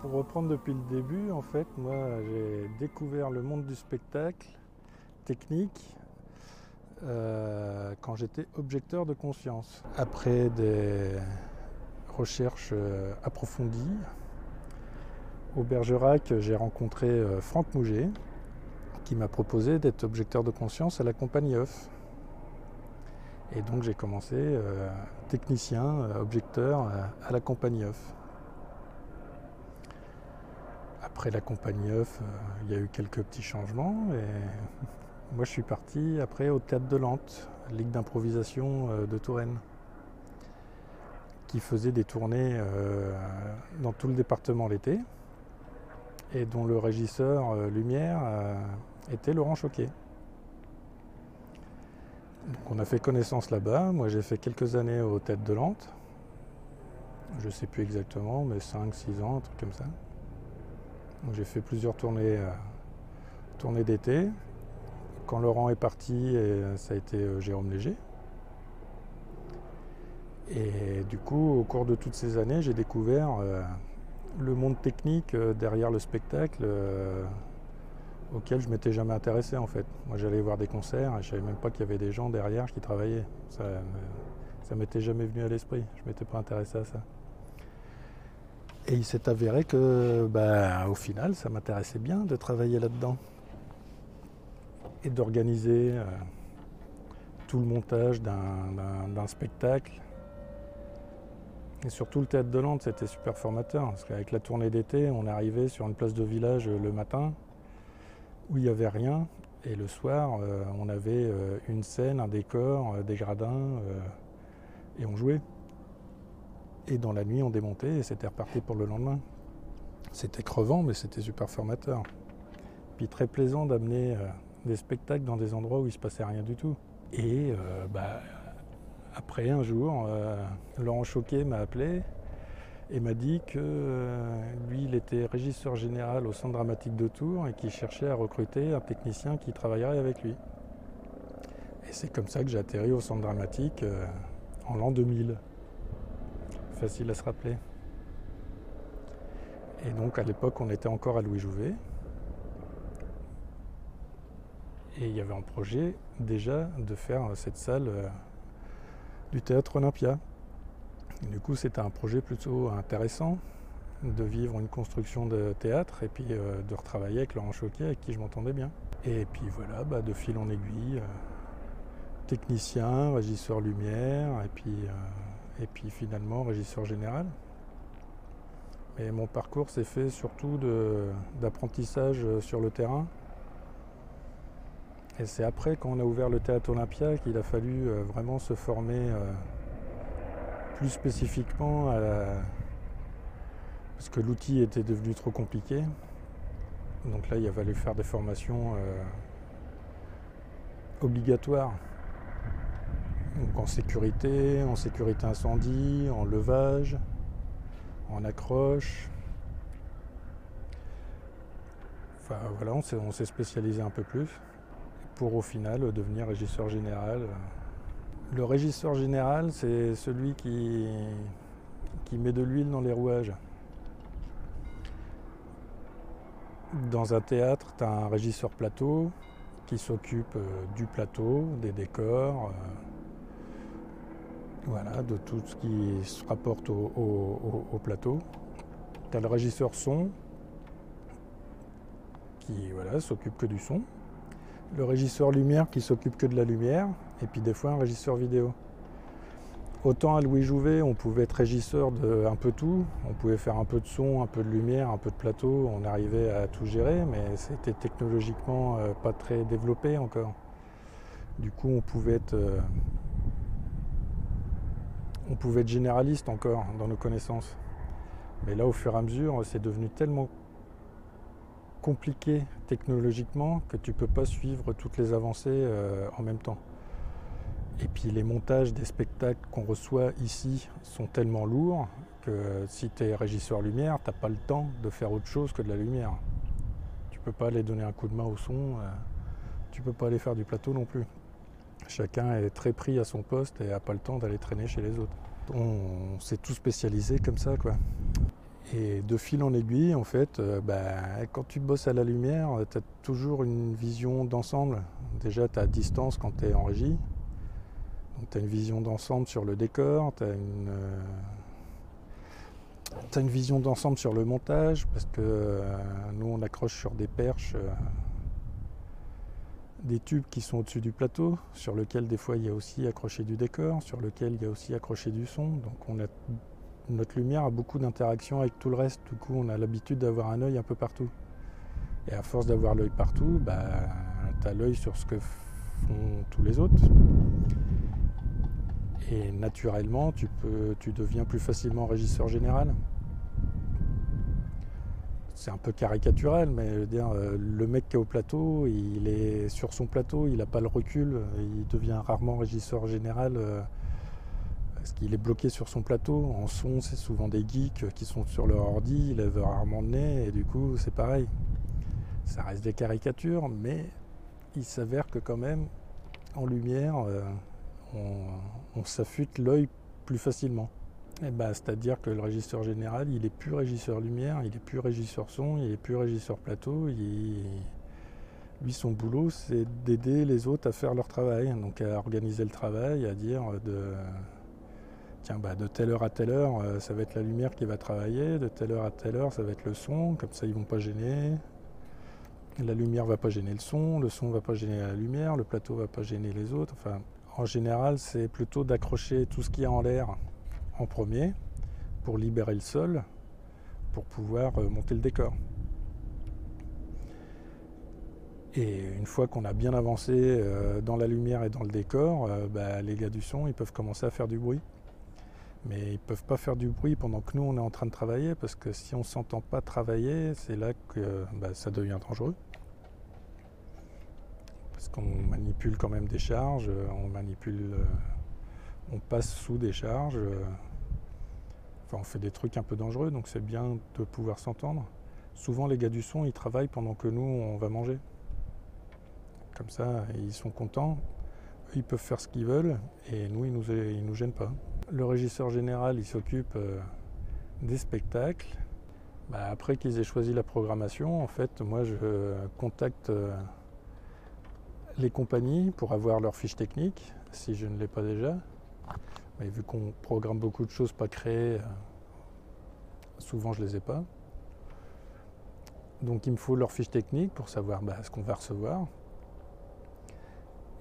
Pour reprendre depuis le début, en fait, moi j'ai découvert le monde du spectacle technique euh, quand j'étais objecteur de conscience. Après des recherches euh, approfondies, au Bergerac, j'ai rencontré euh, Franck Mouget qui m'a proposé d'être objecteur de conscience à la compagnie Off. Et donc j'ai commencé technicien, euh, objecteur euh, à la compagnie Off. Après la compagnie Off, euh, il y a eu quelques petits changements et moi je suis parti après au Théâtre de Lente, Ligue d'improvisation de Touraine, qui faisait des tournées dans tout le département l'été et dont le régisseur lumière était Laurent Choquet. Donc on a fait connaissance là-bas. Moi j'ai fait quelques années aux Têtes de Lente. Je ne sais plus exactement, mais 5-6 ans, un truc comme ça. J'ai fait plusieurs tournées, euh, tournées d'été. Quand Laurent est parti, et ça a été euh, Jérôme Léger. Et du coup, au cours de toutes ces années, j'ai découvert euh, le monde technique euh, derrière le spectacle euh, auquel je m'étais jamais intéressé en fait. Moi j'allais voir des concerts et je savais même pas qu'il y avait des gens derrière qui travaillaient. Ça, ça m'était jamais venu à l'esprit. Je m'étais pas intéressé à ça. Et il s'est avéré que, bah, au final, ça m'intéressait bien de travailler là-dedans et d'organiser euh, tout le montage d'un- spectacle. Et surtout le théâtre de Lente, c'était super formateur. Parce qu'avec la tournée d'été, on arrivait sur une place de village euh, le matin où il n'y avait rien. Et le soir, euh, on avait euh, une scène, un décor, euh, des gradins, et on jouait. Et dans la nuit, on démontait et c'était reparti pour le lendemain. C'était crevant, mais c'était super formateur. Puis très plaisant d'amener des spectacles dans des endroits où il ne se passait rien du tout. Et bah, après un jour, Laurent Choquet m'a appelé et m'a dit que euh, lui, il était régisseur général au Centre dramatique de Tours et qu'il cherchait à recruter un technicien qui travaillerait avec lui. Et c'est comme ça que j'ai atterri au Centre dramatique euh, en l'an 2000. Facile à se rappeler. Et donc à l'époque, on était encore à Louis Jouvet. Et il y avait un projet déjà de faire cette salle euh, du théâtre Olympia. Du coup, c'était un projet plutôt intéressant de vivre une construction de théâtre et puis euh, de retravailler avec Laurent Choquet, avec qui je m'entendais bien. Et puis voilà, bah, de fil en aiguille, euh, technicien, régisseur lumière, et puis, euh, et puis finalement régisseur général. Mais mon parcours s'est fait surtout d'apprentissage sur le terrain. Et c'est après, quand on a ouvert le théâtre Olympia, qu'il a fallu vraiment se former plus spécifiquement parce que l'outil était devenu trop compliqué. Donc là, il a fallu faire des formations euh, obligatoires. Donc en sécurité, en sécurité incendie, en levage, en accroche. Enfin voilà, on s'est, spécialisé un peu plus pour au final euh, devenir régisseur général. Le régisseur général, c'est celui qui, met de l'huile dans les rouages. Dans un théâtre, tu as un régisseur plateau qui s'occupe euh, du plateau, des décors, euh, voilà, de tout ce qui se rapporte au plateau. Tu as le régisseur son qui voilà, s'occupe que du son. Le régisseur lumière qui s'occupe que de la lumière. Et puis des fois un régisseur vidéo. Autant à Louis Jouvet, on pouvait être régisseur de un peu tout. On pouvait faire un peu de son, un peu de lumière, un peu de plateau. On arrivait à tout gérer, mais c'était technologiquement euh, pas très développé encore. Du coup, on pouvait être, euh, on pouvait être généraliste encore dans nos connaissances. Mais là, au fur et à mesure, c'est devenu tellement compliqué technologiquement que tu peux pas suivre toutes les avancées euh, en même temps. Et puis les montages des spectacles qu'on reçoit ici sont tellement lourds que si tu es régisseur lumière, t'as pas le temps de faire autre chose que de la lumière. Tu peux pas aller donner un coup de main au son, euh, tu peux pas aller faire du plateau non plus. Chacun est très pris à son poste et a pas le temps d'aller traîner chez les autres. On s'est tout spécialisé comme ça, quoi. Et de fil en aiguille, en fait, euh, bah, quand tu bosses à la lumière, tu as toujours une vision d'ensemble. Déjà, tu as distance quand tu es en régie. Donc, tu as une vision d'ensemble sur le décor, tu as une. as une vision d'ensemble sur le montage parce que euh, nous on accroche sur des perches euh, des tubes qui sont au-dessus du plateau, sur lequel des fois il y a aussi accroché du décor, sur lequel il y a aussi accroché du son. Donc on a, notre lumière a beaucoup d'interactions avec tout le reste. Du coup, on a l'habitude d'avoir un œil un peu partout. Et à force d'avoir l'œil partout, bah, tu as l'œil sur ce que font tous les autres. Et naturellement, tu, peux, tu deviens plus facilement régisseur général c'est un peu caricatural, mais dire, euh, le mec qui est au plateau, il est sur son plateau, il n'a pas le recul, il devient rarement régisseur général euh, parce qu'il est bloqué sur son plateau. En son, c'est souvent des geeks qui sont sur leur ordi, ils lèvent rarement le nez, et du coup, c'est pareil. Ça reste des caricatures, mais il s'avère que quand même, en lumière, euh, on, on s'affûte l'œil plus facilement. Eh ben, c'est-à-dire que le régisseur général, il est plus régisseur lumière, il est plus régisseur son, il est plus régisseur plateau. Lui, son boulot, c'est d'aider les autres à faire leur travail, donc à organiser le travail, à dire de tiens, bah, de telle heure à telle heure, euh, ça va être la lumière qui va travailler, de telle heure à telle heure, ça va être le son, comme ça ils vont pas gêner. La lumière va pas gêner le son, le son va pas gêner la lumière, le plateau va pas gêner les autres. Enfin, en général, c'est plutôt d'accrocher tout ce qui est en l'air en premier pour libérer le sol, pour pouvoir euh, monter le décor. Et une fois qu'on a bien avancé euh, dans la lumière et dans le décor, bah, les gars du son, ils peuvent commencer à faire du bruit. Mais ils ne peuvent pas faire du bruit pendant que nous, on est en train de travailler, parce que si on ne s'entend pas travailler, c'est là que bah, ça devient dangereux. Parce qu'on manipule quand même des charges, on manipule on passe sous des charges. Euh, enfin, on fait des trucs un peu dangereux, donc c'est bien de pouvoir s'entendre. Souvent, les gars du son, ils travaillent pendant que nous, on va manger. Comme ça, ils sont contents. Ils peuvent faire ce qu'ils veulent et nous, ils nous, ils nous gênent pas. Le régisseur général, s'occupe euh, des spectacles. Bah, après qu'ils aient choisi la programmation, en fait, moi, je contacte euh, les compagnies pour avoir leur fiche technique, si je ne l'ai pas déjà. Mais vu qu'on programme beaucoup de choses pas créées, euh, souvent je les ai pas. Donc il me faut leur fiche technique pour savoir bah, ce qu'on va recevoir.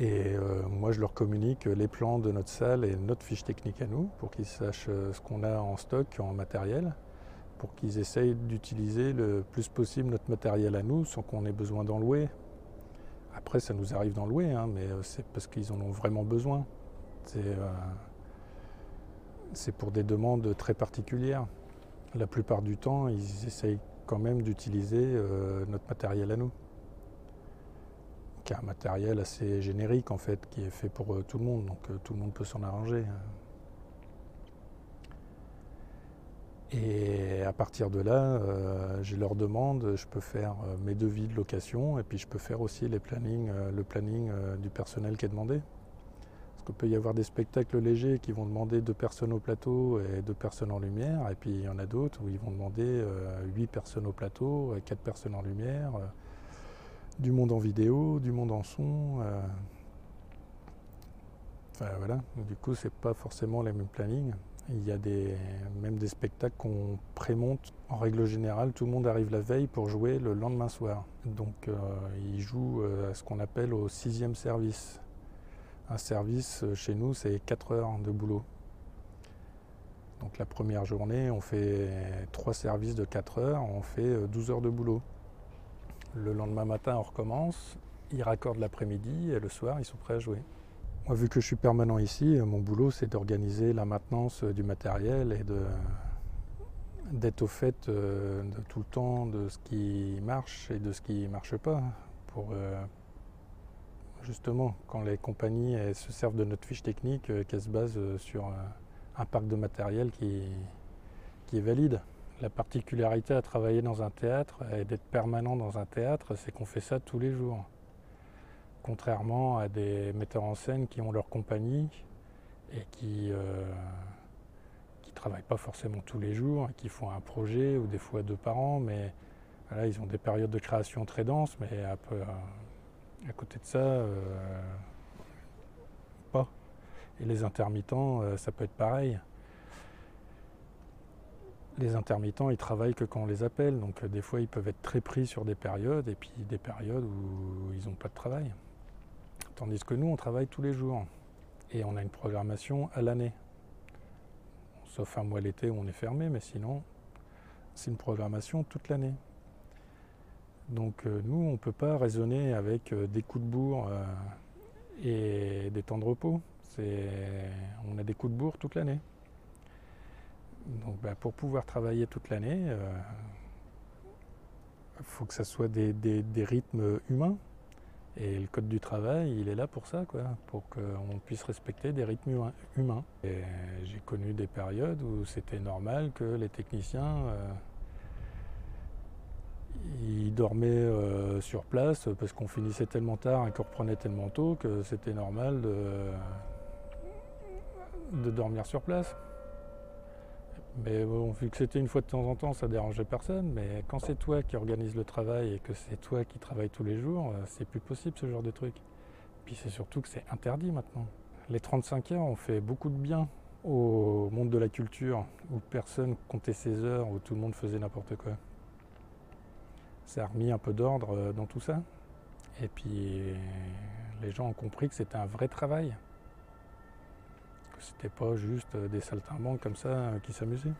Et euh, moi je leur communique les plans de notre salle et notre fiche technique à nous pour qu'ils sachent euh, ce qu'on a en stock, en matériel, pour qu'ils essayent d'utiliser le plus possible notre matériel à nous sans qu'on ait besoin d'en louer. Après ça nous arrive d'en louer, hein, mais c'est parce qu'ils en ont vraiment besoin. Euh, c'est pour des demandes très particulières. La plupart du temps, ils essayent quand même d'utiliser euh, notre matériel à nous. Un matériel assez générique en fait, qui est fait pour euh, tout le monde, donc tout le monde peut s'en arranger. Et à partir de là, je leur demande, je peux faire mes devis de location et puis je peux faire aussi les plannings, le planning du personnel qui est demandé. Il peut y avoir des spectacles légers qui vont demander deux personnes au plateau et deux personnes en lumière, et puis il y en a d'autres où ils vont demander euh, huit personnes au plateau, et quatre personnes en lumière, euh, du monde en vidéo, du monde en son. Euh. Du coup c'est pas forcément les mêmes plannings. Il y a des, même des spectacles qu'on prémonte. En règle générale, tout le monde arrive la veille pour jouer le lendemain soir. Donc ils jouent à ce qu'on appelle au sixième service. Un service euh, chez nous, c'est 4 heures de boulot. Donc la première journée, on fait trois services de 4 heures, on fait 12 euh, heures de boulot. Le lendemain matin, on recommence, ils raccordent l'après-midi et le soir, ils sont prêts à jouer. Moi, vu que je suis permanent ici, euh, mon boulot, c'est d'organiser la maintenance du matériel et d'être au fait de tout le temps de ce qui marche et de ce qui ne marche pas pour, justement, quand les compagnies se servent de notre fiche technique, euh, qu'elles se basent euh, sur euh, un parc de matériel qui, est valide. La particularité à travailler dans un théâtre et d'être permanent dans un théâtre, c'est qu'on fait ça tous les jours. Contrairement à des metteurs en scène qui ont leur compagnie et qui, travaillent pas forcément tous les jours, qui font un projet ou des fois deux par an, mais ils ont des périodes de création très denses, mais à côté de ça, euh, pas. Et les intermittents, euh, ça peut être pareil. Les intermittents, ils travaillent que quand on les appelle, donc euh, des fois ils peuvent être très pris sur des périodes et puis des périodes où ils n'ont pas de travail. Tandis que nous, on travaille tous les jours et on a une programmation à l'année. Sauf un mois l'été où on est fermé, mais sinon, c'est une programmation toute l'année. Donc euh, nous, on ne peut pas raisonner avec euh, des coups de bourre et des temps de repos. On a des coups de bourre toute l'année. Donc bah, pour pouvoir travailler toute l'année, il faut que ça soit des, rythmes humains. Et le code du travail, il est là pour ça, quoi, pour qu'on puisse respecter des rythmes humains. J'ai connu des périodes où c'était normal que les techniciens ils dormaient euh, sur place parce qu'on finissait tellement tard et qu'on reprenait tellement tôt que c'était normal de, dormir sur place. Mais bon, vu que c'était une fois de temps en temps, ça dérangeait personne. Mais quand c'est toi qui organise le travail et que c'est toi qui travailles tous les jours, euh, c'est plus possible ce genre de truc. Puis c'est surtout que c'est interdit maintenant. Les 35 heures ont fait beaucoup de bien au monde de la culture, où personne comptait ses heures, où tout le monde faisait n'importe quoi ça a remis un peu d'ordre euh, dans tout ça. Et puis les gens ont compris que c'était un vrai travail. C'était pas juste des saltimbanques comme ça euh, qui s'amusaient.